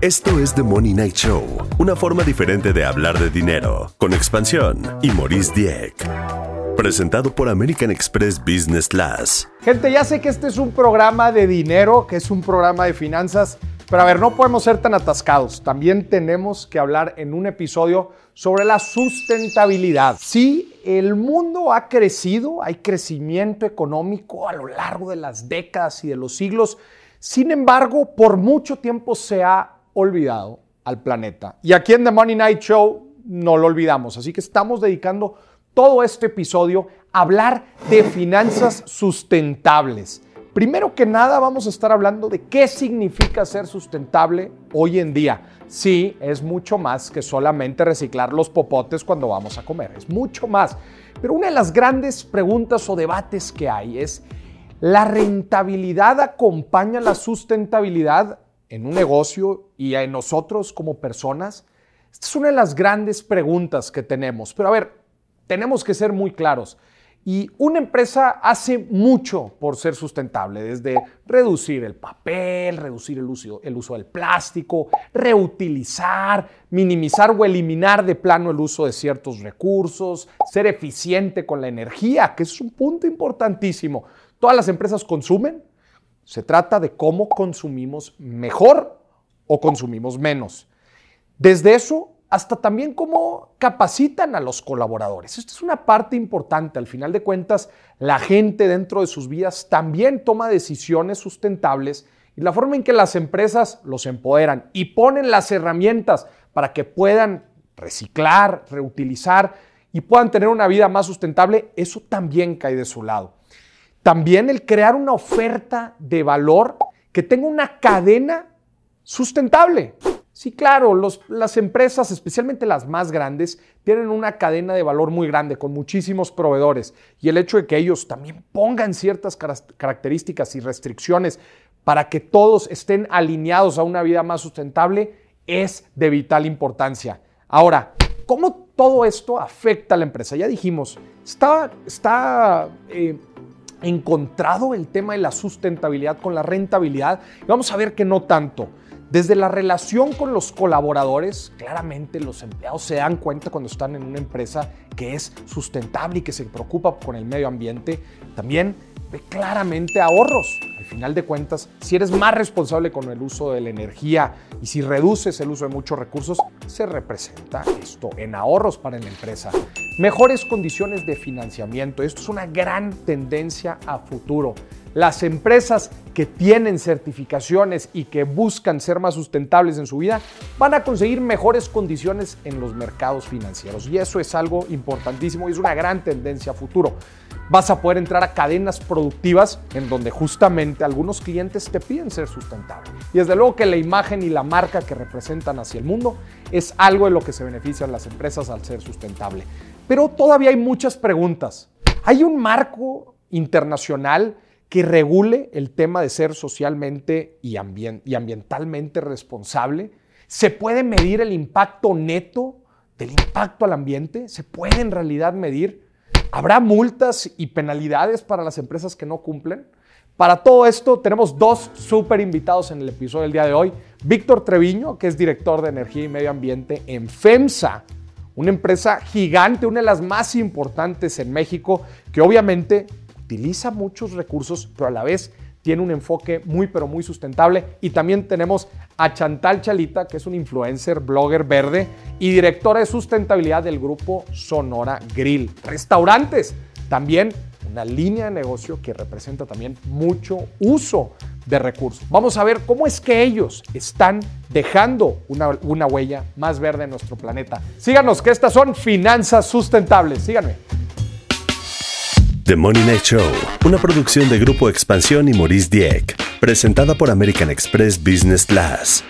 Esto es The Money Night Show, una forma diferente de hablar de dinero, con expansión y Maurice Dieck. Presentado por American Express Business Class. Gente, ya sé que este es un programa de dinero, que es un programa de finanzas, pero a ver, no podemos ser tan atascados. También tenemos que hablar en un episodio sobre la sustentabilidad. Sí, el mundo ha crecido, hay crecimiento económico a lo largo de las décadas y de los siglos. Sin embargo, por mucho tiempo se ha olvidado al planeta. Y aquí en The Money Night Show no lo olvidamos. Así que estamos dedicando todo este episodio a hablar de finanzas sustentables. Primero que nada vamos a estar hablando de qué significa ser sustentable hoy en día. Sí, es mucho más que solamente reciclar los popotes cuando vamos a comer, es mucho más. Pero una de las grandes preguntas o debates que hay es, ¿la rentabilidad acompaña la sustentabilidad en un negocio y en nosotros como personas? Esta es una de las grandes preguntas que tenemos. Pero a ver, tenemos que ser muy claros. Y una empresa hace mucho por ser sustentable, desde reducir el papel, reducir el uso, el uso, del plástico, reutilizar, minimizar o eliminar de plano el uso de ciertos recursos, ser eficiente con la energía, que es un punto importantísimo. Todas las empresas consumen, se trata de cómo consumimos mejor o consumimos menos. Desde eso hasta también cómo capacitan a los colaboradores. Esto es una parte importante. Al final de cuentas, la gente dentro de sus vidas también toma decisiones sustentables y la forma en que las empresas los empoderan y ponen las herramientas para que puedan reciclar, reutilizar y puedan tener una vida más sustentable, eso también cae de su lado. También el crear una oferta de valor que tenga una cadena sustentable. Sí, claro, las empresas, especialmente las más grandes, tienen una cadena de valor muy grande con muchísimos proveedores y el hecho de que ellos también pongan ciertas características y restricciones para que todos estén alineados a una vida más sustentable es de vital importancia. Ahora, ¿cómo todo esto afecta a la empresa? Ya dijimos, está, eh, encontrado el tema de la sustentabilidad con la rentabilidad vamos a ver que no tanto. Desde la relación con los colaboradores, claramente los empleados se dan cuenta cuando están en una empresa que es sustentable y que se preocupa con el medio ambiente. También ve claramente ahorros. Al final de cuentas, si eres más responsable con el uso de la energía y si reduces el uso de muchos recursos, se representa esto en ahorros para la empresa. Mejores condiciones de financiamiento. Esto es una gran tendencia a futuro. Las empresas que tienen certificaciones y que buscan ser más sustentables en su vida van a conseguir mejores condiciones en los mercados financieros. Y eso es algo importantísimo y es una gran tendencia a futuro. Vas a poder entrar a cadenas productivas en donde justamente algunos clientes te piden ser sustentable. Y desde luego que la imagen y la marca que representan hacia el mundo es algo de lo que se benefician las empresas al ser sustentable. Pero todavía hay muchas preguntas. ¿Hay un marco internacional que regule el tema de ser socialmente y, ambientalmente responsable? ¿Se puede medir el impacto neto del impacto al ambiente? ¿Se puede en realidad medir? ¿Habrá multas y penalidades para las empresas que no cumplen? Para todo esto tenemos dos súper invitados en el episodio del día de hoy. Víctor Treviño, que es director de Energía y Medio Ambiente en FEMSA, una empresa gigante, una de las más importantes en México, que obviamente utiliza muchos recursos, pero a la vez tiene un enfoque muy, pero muy sustentable. Y también tenemos a Chantal Chalita, que es un influencer, blogger verde y directora de sustentabilidad del grupo Sonora Grill. Restaurantes, también una línea de negocio que representa también mucho uso de recursos. Vamos a ver cómo es que ellos están dejando una, una huella más verde en nuestro planeta. Síganos, que estas son finanzas sustentables. Síganme. The Money Night Show, una producción de Grupo Expansión y Maurice Dieck, presentada por American Express Business Class.